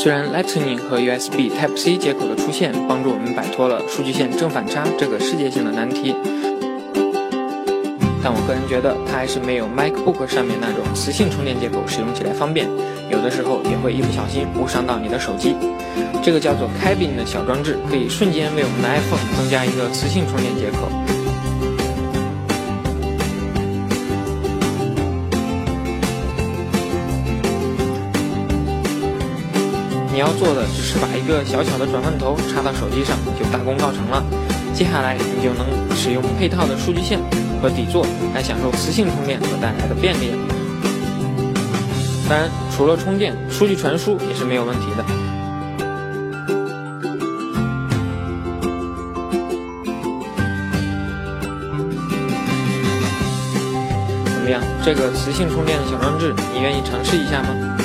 虽然 Lightning 和 USB Type-C 接口的出现帮助我们摆脱了数据线正反差这个世界性的难题，但我个人觉得它还是没有 MacBook 上面那种磁性充电接口使用起来方便，有的时候也会一不小心误伤到你的手机。这个叫做 Cabin 的小装置可以瞬间为我们的 iPhone 增加一个磁性充电接口。你要做的只是把一个小小的转换头插到手机上，就大功告成了。接下来你就能使用配套的数据线和底座来享受磁性充电所带来的便利。当然，除了充电，数据传输也是没有问题的。怎么样？这个磁性充电的小装置，你愿意尝试一下吗？